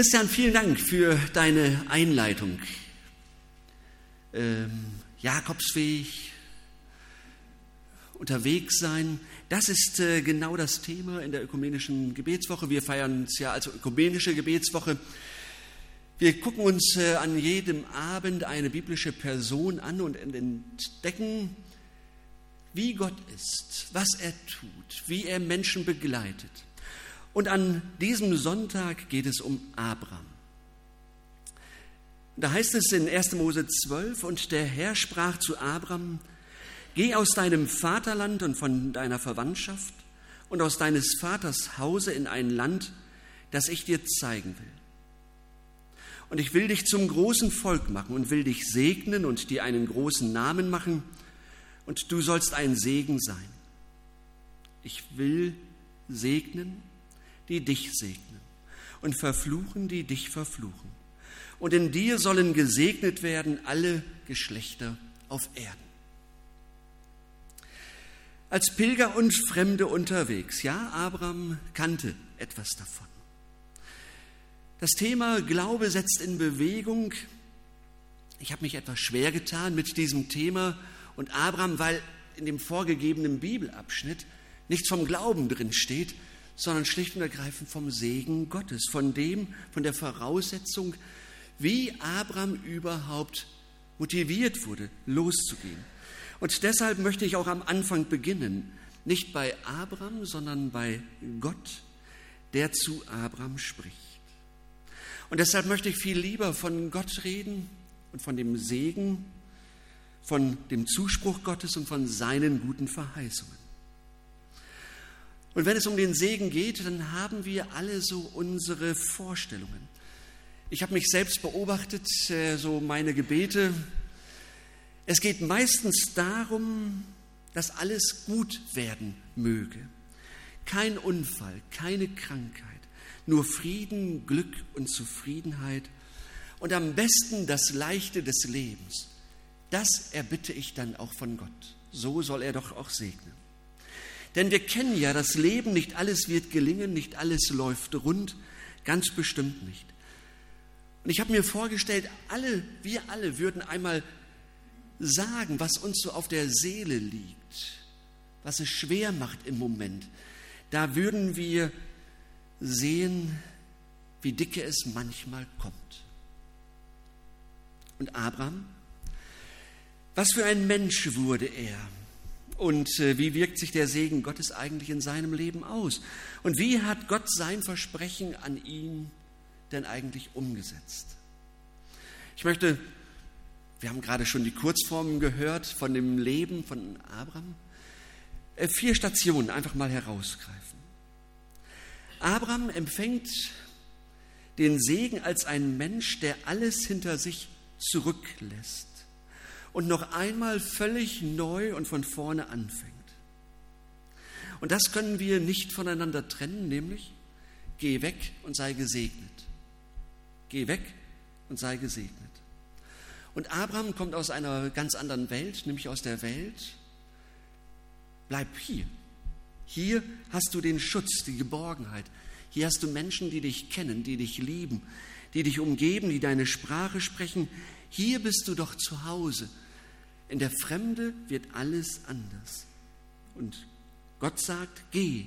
Christian, vielen Dank für deine Einleitung. Ähm, Jakobsweg, unterwegs sein, das ist äh, genau das Thema in der ökumenischen Gebetswoche. Wir feiern es ja als ökumenische Gebetswoche. Wir gucken uns äh, an jedem Abend eine biblische Person an und entdecken, wie Gott ist, was er tut, wie er Menschen begleitet. Und an diesem Sonntag geht es um Abraham. Da heißt es in 1. Mose 12, und der Herr sprach zu Abraham, Geh aus deinem Vaterland und von deiner Verwandtschaft und aus deines Vaters Hause in ein Land, das ich dir zeigen will. Und ich will dich zum großen Volk machen und will dich segnen und dir einen großen Namen machen, und du sollst ein Segen sein. Ich will segnen die dich segnen und verfluchen, die dich verfluchen. Und in dir sollen gesegnet werden alle Geschlechter auf Erden. Als Pilger und Fremde unterwegs, ja, Abraham kannte etwas davon. Das Thema Glaube setzt in Bewegung. Ich habe mich etwas schwer getan mit diesem Thema und Abraham, weil in dem vorgegebenen Bibelabschnitt nichts vom Glauben drin steht, sondern schlicht und ergreifend vom Segen Gottes, von dem, von der Voraussetzung, wie Abraham überhaupt motiviert wurde, loszugehen. Und deshalb möchte ich auch am Anfang beginnen, nicht bei Abraham, sondern bei Gott, der zu Abraham spricht. Und deshalb möchte ich viel lieber von Gott reden und von dem Segen, von dem Zuspruch Gottes und von seinen guten Verheißungen. Und wenn es um den Segen geht, dann haben wir alle so unsere Vorstellungen. Ich habe mich selbst beobachtet, äh, so meine Gebete. Es geht meistens darum, dass alles gut werden möge. Kein Unfall, keine Krankheit, nur Frieden, Glück und Zufriedenheit und am besten das Leichte des Lebens. Das erbitte ich dann auch von Gott. So soll er doch auch segnen. Denn wir kennen ja das Leben, nicht alles wird gelingen, nicht alles läuft rund, ganz bestimmt nicht. Und ich habe mir vorgestellt, alle, wir alle würden einmal sagen, was uns so auf der Seele liegt, was es schwer macht im Moment. Da würden wir sehen, wie dicke es manchmal kommt. Und Abraham, was für ein Mensch wurde er? Und äh, wie wirkt sich der Segen Gottes eigentlich in seinem Leben aus? Und wie hat Gott sein Versprechen an ihn denn eigentlich umgesetzt? Ich möchte, wir haben gerade schon die Kurzformen gehört von dem Leben von Abraham, äh, vier Stationen einfach mal herausgreifen. Abraham empfängt den Segen als ein Mensch, der alles hinter sich zurücklässt und noch einmal völlig neu und von vorne anfängt. Und das können wir nicht voneinander trennen, nämlich geh weg und sei gesegnet. Geh weg und sei gesegnet. Und Abraham kommt aus einer ganz anderen Welt, nämlich aus der Welt, bleib hier. Hier hast du den Schutz, die Geborgenheit. Hier hast du Menschen, die dich kennen, die dich lieben, die dich umgeben, die deine Sprache sprechen. Hier bist du doch zu Hause. In der Fremde wird alles anders. Und Gott sagt, geh,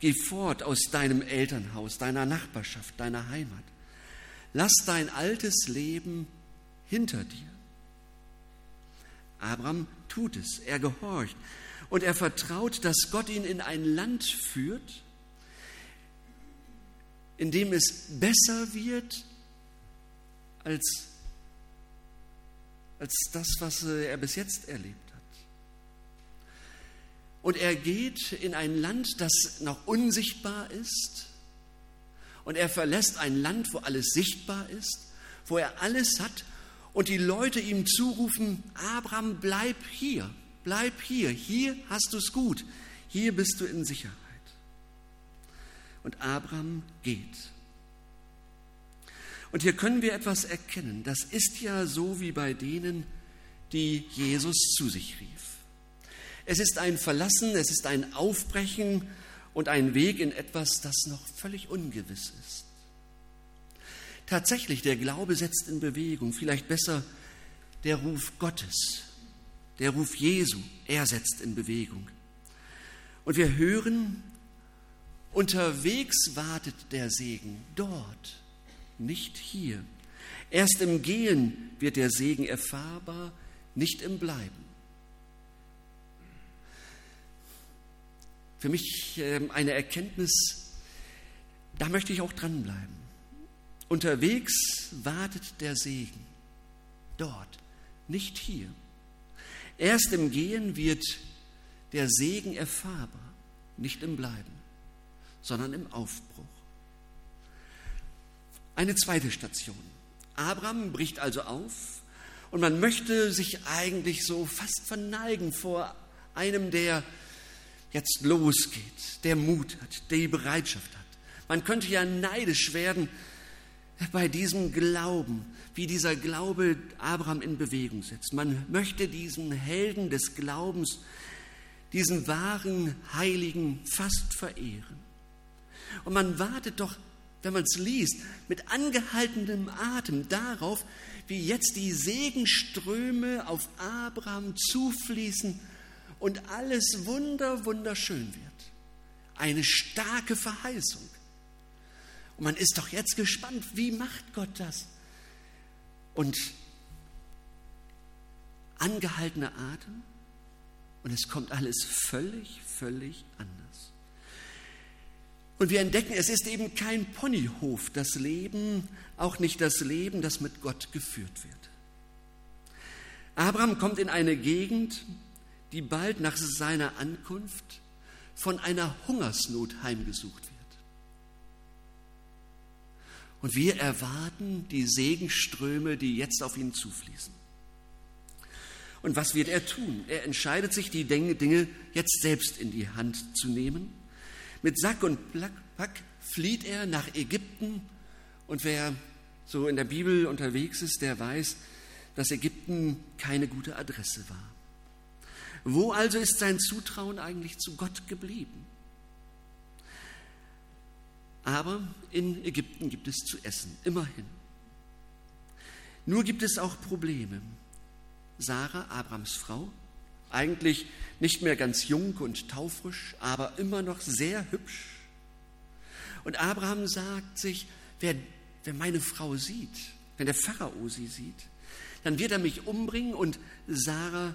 geh fort aus deinem Elternhaus, deiner Nachbarschaft, deiner Heimat. Lass dein altes Leben hinter dir. Abraham tut es, er gehorcht und er vertraut, dass Gott ihn in ein Land führt, in dem es besser wird als als das, was äh, er bis jetzt erlebt hat. Und er geht in ein Land, das noch unsichtbar ist. Und er verlässt ein Land, wo alles sichtbar ist, wo er alles hat. Und die Leute ihm zurufen, Abraham, bleib hier, bleib hier, hier hast du es gut, hier bist du in Sicherheit. Und Abraham geht. Und hier können wir etwas erkennen. Das ist ja so wie bei denen, die Jesus zu sich rief. Es ist ein Verlassen, es ist ein Aufbrechen und ein Weg in etwas, das noch völlig ungewiss ist. Tatsächlich, der Glaube setzt in Bewegung, vielleicht besser der Ruf Gottes, der Ruf Jesu, er setzt in Bewegung. Und wir hören, unterwegs wartet der Segen dort, nicht hier. Erst im Gehen wird der Segen erfahrbar, nicht im Bleiben. Für mich ähm, eine Erkenntnis, da möchte ich auch dranbleiben. Unterwegs wartet der Segen, dort, nicht hier. Erst im Gehen wird der Segen erfahrbar, nicht im Bleiben, sondern im Aufbruch. Eine zweite Station. Abraham bricht also auf und man möchte sich eigentlich so fast verneigen vor einem, der jetzt losgeht, der Mut hat, der die Bereitschaft hat. Man könnte ja neidisch werden bei diesem Glauben, wie dieser Glaube Abraham in Bewegung setzt. Man möchte diesen Helden des Glaubens, diesen wahren Heiligen fast verehren. Und man wartet doch, wenn man es liest, mit angehaltenem Atem darauf, wie jetzt die Segenströme auf Abraham zufließen und alles wunder, wunderschön wird. Eine starke Verheißung. Und man ist doch jetzt gespannt, wie macht Gott das? Und angehaltener Atem und es kommt alles völlig, völlig anders. Und wir entdecken, es ist eben kein Ponyhof, das Leben, auch nicht das Leben, das mit Gott geführt wird. Abraham kommt in eine Gegend, die bald nach seiner Ankunft von einer Hungersnot heimgesucht wird. Und wir erwarten die Segenströme, die jetzt auf ihn zufließen. Und was wird er tun? Er entscheidet sich, die Dinge jetzt selbst in die Hand zu nehmen. Mit Sack und Pack flieht er nach Ägypten. Und wer so in der Bibel unterwegs ist, der weiß, dass Ägypten keine gute Adresse war. Wo also ist sein Zutrauen eigentlich zu Gott geblieben? Aber in Ägypten gibt es zu essen, immerhin. Nur gibt es auch Probleme. Sarah, Abrams Frau, eigentlich nicht mehr ganz jung und taufrisch, aber immer noch sehr hübsch. Und Abraham sagt sich, wer, wer meine Frau sieht, wenn der Pharao sie sieht, dann wird er mich umbringen und Sarah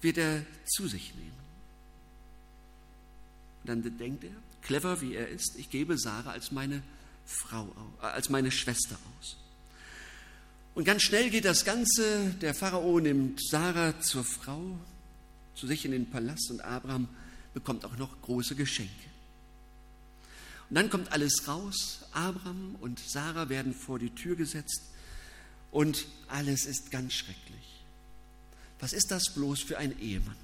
wird er zu sich nehmen. Und dann denkt er, clever wie er ist, ich gebe Sarah als meine Frau, äh, als meine Schwester aus. Und ganz schnell geht das Ganze. Der Pharao nimmt Sarah zur Frau, zu sich in den Palast und Abraham bekommt auch noch große Geschenke. Und dann kommt alles raus. Abraham und Sarah werden vor die Tür gesetzt und alles ist ganz schrecklich. Was ist das bloß für ein Ehemann?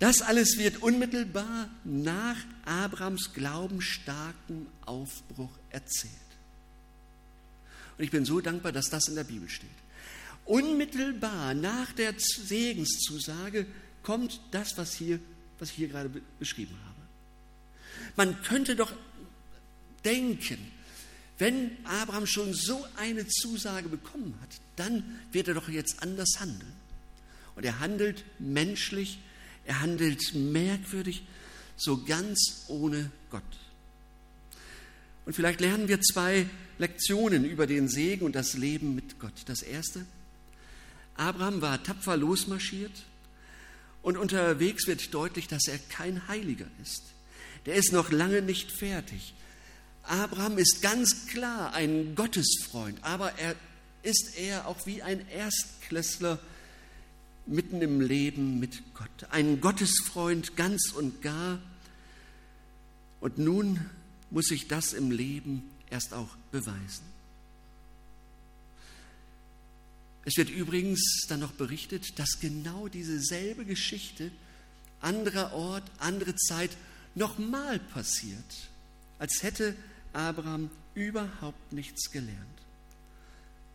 Das alles wird unmittelbar nach Abrams glaubensstarkem Aufbruch erzählt. Und ich bin so dankbar, dass das in der Bibel steht. Unmittelbar nach der Segenszusage kommt das, was, hier, was ich hier gerade beschrieben habe. Man könnte doch denken, wenn Abraham schon so eine Zusage bekommen hat, dann wird er doch jetzt anders handeln. Und er handelt menschlich er handelt merkwürdig, so ganz ohne Gott. Und vielleicht lernen wir zwei Lektionen über den Segen und das Leben mit Gott. Das erste, Abraham war tapfer losmarschiert und unterwegs wird deutlich, dass er kein Heiliger ist. Der ist noch lange nicht fertig. Abraham ist ganz klar ein Gottesfreund, aber er ist eher auch wie ein Erstklässler mitten im Leben mit Gott. Ein Gottesfreund ganz und gar. Und nun muss sich das im Leben erst auch beweisen. Es wird übrigens dann noch berichtet, dass genau dieselbe Geschichte, anderer Ort, andere Zeit, nochmal passiert, als hätte Abraham überhaupt nichts gelernt.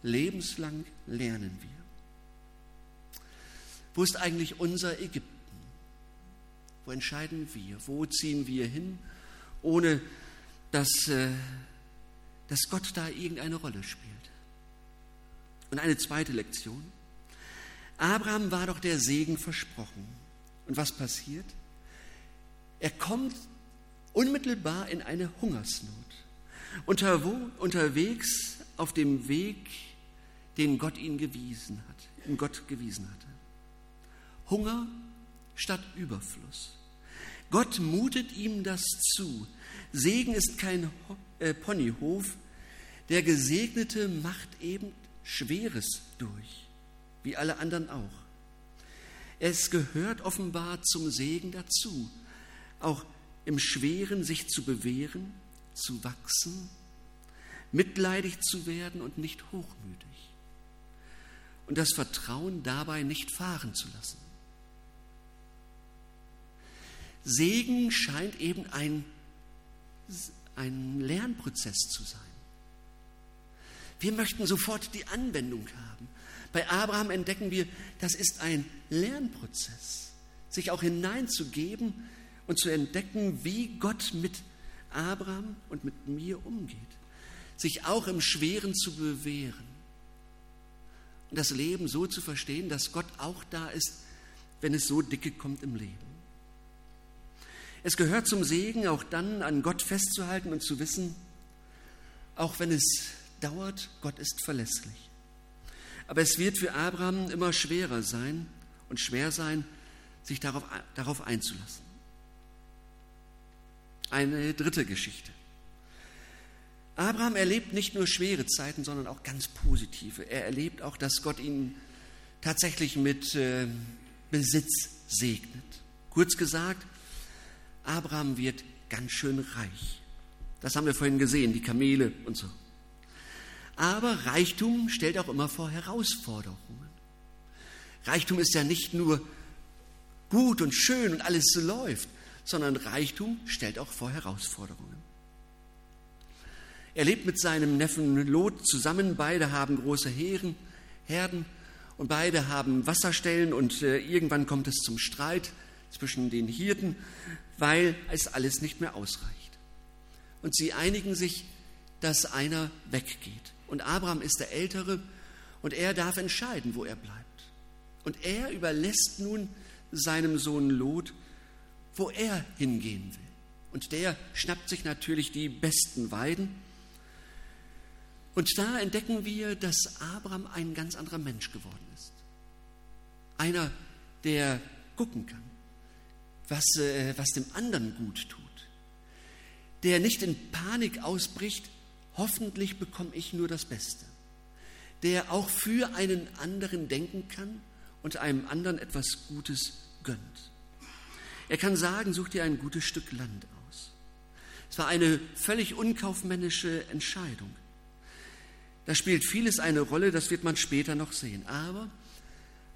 Lebenslang lernen wir. Wo ist eigentlich unser Ägypten? Wo entscheiden wir? Wo ziehen wir hin, ohne dass äh, dass Gott da irgendeine Rolle spielt. Und eine zweite Lektion. Abraham war doch der Segen versprochen. Und was passiert? Er kommt unmittelbar in eine Hungersnot. unterwegs auf dem Weg, den Gott ihn gewiesen hat, in Gott gewiesen hatte. Hunger statt Überfluss. Gott mutet ihm das zu. Segen ist kein äh, Ponyhof. Der Gesegnete macht eben Schweres durch, wie alle anderen auch. Es gehört offenbar zum Segen dazu, auch im Schweren sich zu bewähren, zu wachsen, mitleidig zu werden und nicht hochmütig. Und das Vertrauen dabei nicht fahren zu lassen. Segen scheint eben ein, ein Lernprozess zu sein. Wir möchten sofort die Anwendung haben. Bei Abraham entdecken wir, das ist ein Lernprozess, sich auch hineinzugeben und zu entdecken, wie Gott mit Abraham und mit mir umgeht, sich auch im Schweren zu bewähren und das Leben so zu verstehen, dass Gott auch da ist, wenn es so dicke kommt im Leben. Es gehört zum Segen, auch dann an Gott festzuhalten und zu wissen, auch wenn es dauert, Gott ist verlässlich. Aber es wird für Abraham immer schwerer sein und schwer sein, sich darauf, darauf einzulassen. Eine dritte Geschichte. Abraham erlebt nicht nur schwere Zeiten, sondern auch ganz positive. Er erlebt auch, dass Gott ihn tatsächlich mit äh, Besitz segnet. Kurz gesagt, Abraham wird ganz schön reich. Das haben wir vorhin gesehen, die Kamele und so. Aber Reichtum stellt auch immer vor Herausforderungen. Reichtum ist ja nicht nur gut und schön und alles läuft, sondern Reichtum stellt auch vor Herausforderungen. Er lebt mit seinem Neffen Lot zusammen, beide haben große Heeren, Herden und beide haben Wasserstellen und äh, irgendwann kommt es zum Streit zwischen den Hirten, weil es alles nicht mehr ausreicht. Und sie einigen sich, dass einer weggeht. Und Abraham ist der Ältere und er darf entscheiden, wo er bleibt. Und er überlässt nun seinem Sohn Lot, wo er hingehen will. Und der schnappt sich natürlich die besten Weiden. Und da entdecken wir, dass Abraham ein ganz anderer Mensch geworden ist. Einer, der gucken kann, was, äh, was dem anderen gut tut, der nicht in Panik ausbricht, hoffentlich bekomme ich nur das Beste, der auch für einen anderen denken kann und einem anderen etwas Gutes gönnt. Er kann sagen, such dir ein gutes Stück Land aus. Es war eine völlig unkaufmännische Entscheidung. Da spielt vieles eine Rolle, das wird man später noch sehen. Aber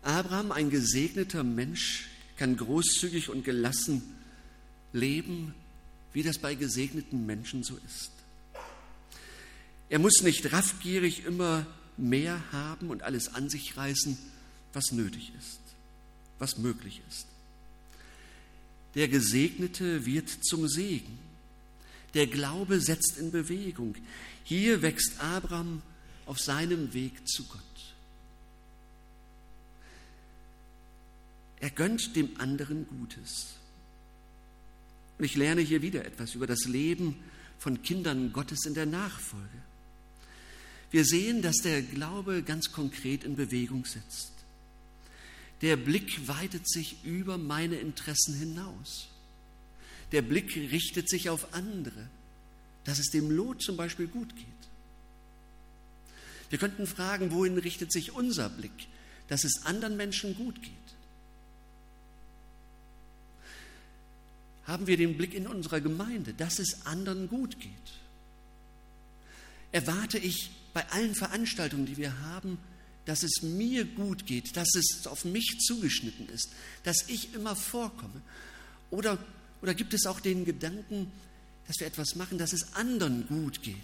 Abraham, ein gesegneter Mensch, kann großzügig und gelassen leben, wie das bei gesegneten Menschen so ist. Er muss nicht raffgierig immer mehr haben und alles an sich reißen, was nötig ist, was möglich ist. Der Gesegnete wird zum Segen. Der Glaube setzt in Bewegung. Hier wächst Abraham auf seinem Weg zu Gott. Er gönnt dem anderen Gutes. Und ich lerne hier wieder etwas über das Leben von Kindern Gottes in der Nachfolge. Wir sehen, dass der Glaube ganz konkret in Bewegung setzt. Der Blick weitet sich über meine Interessen hinaus. Der Blick richtet sich auf andere, dass es dem Lot zum Beispiel gut geht. Wir könnten fragen, wohin richtet sich unser Blick, dass es anderen Menschen gut geht. Haben wir den Blick in unserer Gemeinde, dass es anderen gut geht? Erwarte ich bei allen Veranstaltungen, die wir haben, dass es mir gut geht, dass es auf mich zugeschnitten ist, dass ich immer vorkomme? Oder, oder gibt es auch den Gedanken, dass wir etwas machen, dass es anderen gut geht?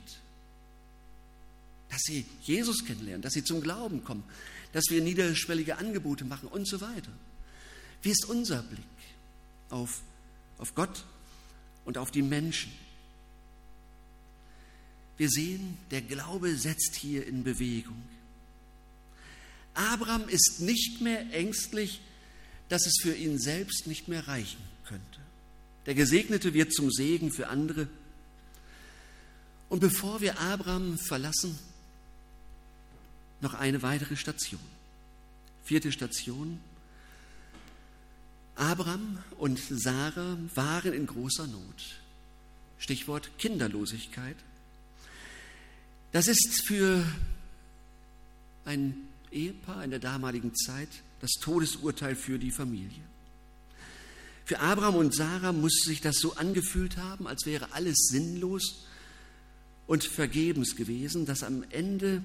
Dass sie Jesus kennenlernen, dass sie zum Glauben kommen, dass wir niederschwellige Angebote machen und so weiter. Wie ist unser Blick auf, auf Gott und auf die Menschen? Wir sehen, der Glaube setzt hier in Bewegung. Abraham ist nicht mehr ängstlich, dass es für ihn selbst nicht mehr reichen könnte. Der Gesegnete wird zum Segen für andere. Und bevor wir Abraham verlassen, noch eine weitere Station. Vierte Station. Abraham und Sarah waren in großer Not. Stichwort Kinderlosigkeit. Das ist für ein Ehepaar in der damaligen Zeit das Todesurteil für die Familie. Für Abraham und Sarah muss sich das so angefühlt haben, als wäre alles sinnlos und vergebens gewesen, dass am Ende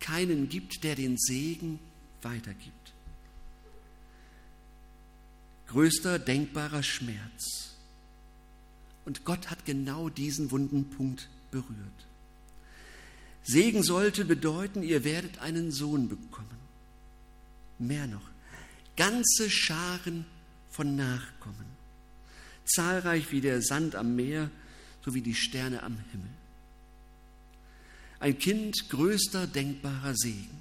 keinen gibt, der den Segen weitergibt. Größter denkbarer Schmerz. Und Gott hat genau diesen wunden Punkt berührt. Segen sollte bedeuten, ihr werdet einen Sohn bekommen. Mehr noch, ganze Scharen von Nachkommen, zahlreich wie der Sand am Meer, sowie die Sterne am Himmel. Ein Kind größter denkbarer Segen.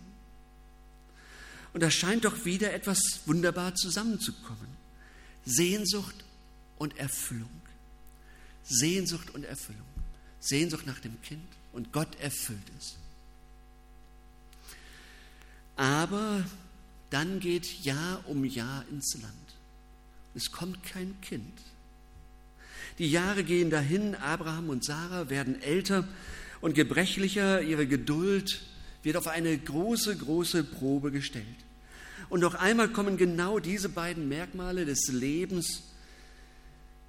Und da scheint doch wieder etwas wunderbar zusammenzukommen. Sehnsucht und Erfüllung. Sehnsucht und Erfüllung. Sehnsucht nach dem Kind und Gott erfüllt es. Aber dann geht Jahr um Jahr ins Land. Es kommt kein Kind. Die Jahre gehen dahin, Abraham und Sarah werden älter und gebrechlicher, ihre Geduld wird auf eine große, große Probe gestellt. Und noch einmal kommen genau diese beiden Merkmale des Lebens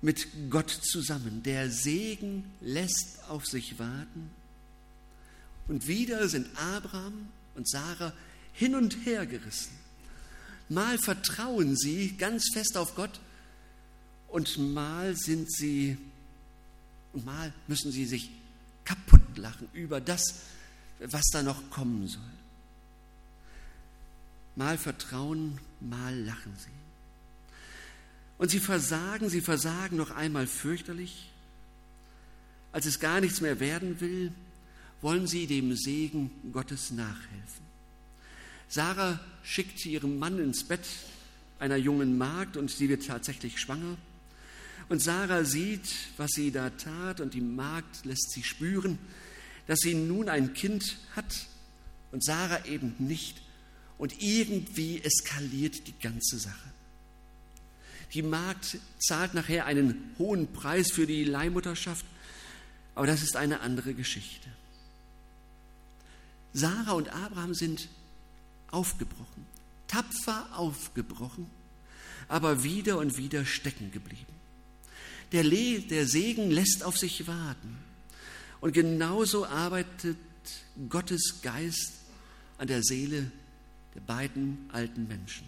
mit Gott zusammen. Der Segen lässt auf sich warten und wieder sind Abraham und Sarah hin und her gerissen. Mal vertrauen sie ganz fest auf Gott und mal sind sie und mal müssen sie sich kaputt lachen über das, was da noch kommen soll. Mal vertrauen, mal lachen sie. Und sie versagen, sie versagen noch einmal fürchterlich. Als es gar nichts mehr werden will, wollen sie dem Segen Gottes nachhelfen. Sarah schickt ihren Mann ins Bett einer jungen Magd und sie wird tatsächlich schwanger. Und Sarah sieht, was sie da tat und die Magd lässt sie spüren, dass sie nun ein Kind hat und Sarah eben nicht. Und irgendwie eskaliert die ganze Sache. Die Magd zahlt nachher einen hohen Preis für die Leihmutterschaft, aber das ist eine andere Geschichte. Sarah und Abraham sind aufgebrochen, tapfer aufgebrochen, aber wieder und wieder stecken geblieben. Der, Le der Segen lässt auf sich warten. Und genauso arbeitet Gottes Geist an der Seele der beiden alten Menschen,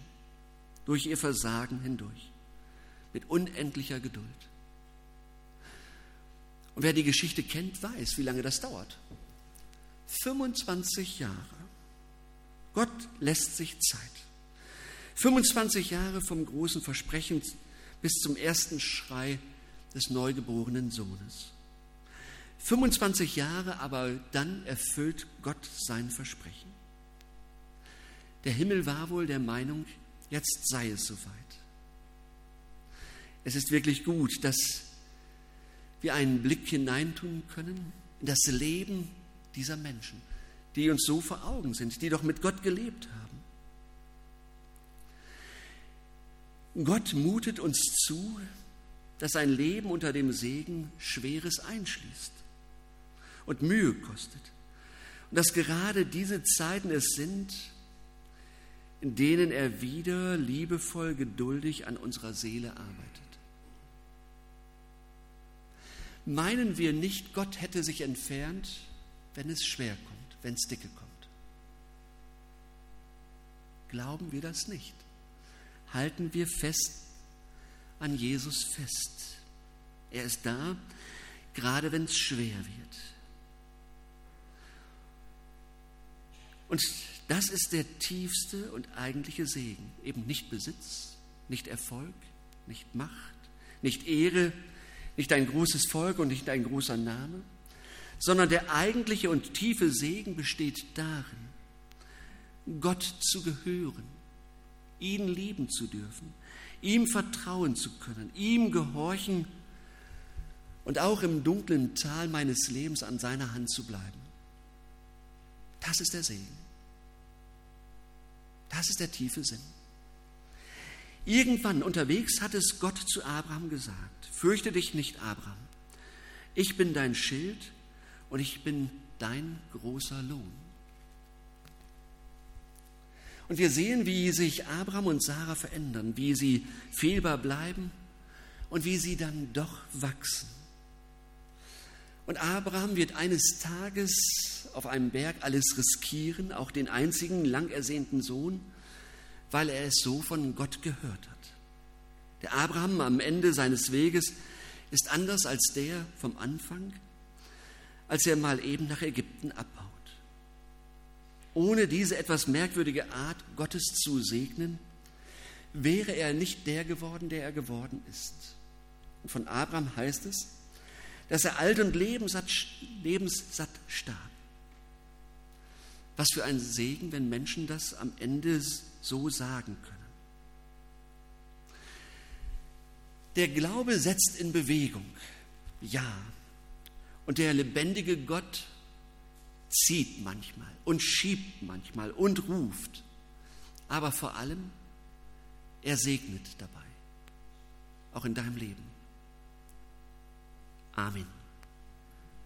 durch ihr Versagen hindurch, mit unendlicher Geduld. Und wer die Geschichte kennt, weiß, wie lange das dauert. 25 Jahre. Gott lässt sich Zeit. 25 Jahre vom großen Versprechen bis zum ersten Schrei des neugeborenen Sohnes. 25 Jahre, aber dann erfüllt Gott sein Versprechen. Der Himmel war wohl der Meinung, jetzt sei es soweit. Es ist wirklich gut, dass wir einen Blick hineintun können in das Leben dieser Menschen, die uns so vor Augen sind, die doch mit Gott gelebt haben. Gott mutet uns zu, dass ein Leben unter dem Segen Schweres einschließt und Mühe kostet. Und dass gerade diese Zeiten es sind, in denen er wieder liebevoll, geduldig an unserer Seele arbeitet. Meinen wir nicht, Gott hätte sich entfernt, wenn es schwer kommt, wenn es dicke kommt. Glauben wir das nicht? Halten wir fest an Jesus fest. Er ist da, gerade wenn es schwer wird. Und das ist der tiefste und eigentliche Segen. Eben nicht Besitz, nicht Erfolg, nicht Macht, nicht Ehre, nicht ein großes Volk und nicht ein großer Name, sondern der eigentliche und tiefe Segen besteht darin, Gott zu gehören, ihn lieben zu dürfen, ihm vertrauen zu können, ihm gehorchen und auch im dunklen Tal meines Lebens an seiner Hand zu bleiben. Das ist der Segen. Das ist der tiefe Sinn. Irgendwann unterwegs hat es Gott zu Abraham gesagt, fürchte dich nicht, Abraham, ich bin dein Schild und ich bin dein großer Lohn. Und wir sehen, wie sich Abraham und Sarah verändern, wie sie fehlbar bleiben und wie sie dann doch wachsen. Und Abraham wird eines Tages auf einem Berg alles riskieren, auch den einzigen lang ersehnten Sohn, weil er es so von Gott gehört hat. Der Abraham am Ende seines Weges ist anders als der vom Anfang, als er mal eben nach Ägypten abhaut. Ohne diese etwas merkwürdige Art, Gottes zu segnen, wäre er nicht der geworden, der er geworden ist. Und von Abraham heißt es, dass er alt und lebenssatt, lebenssatt starb. Was für ein Segen, wenn Menschen das am Ende so sagen können. Der Glaube setzt in Bewegung, ja. Und der lebendige Gott zieht manchmal und schiebt manchmal und ruft. Aber vor allem, er segnet dabei, auch in deinem Leben. Amen.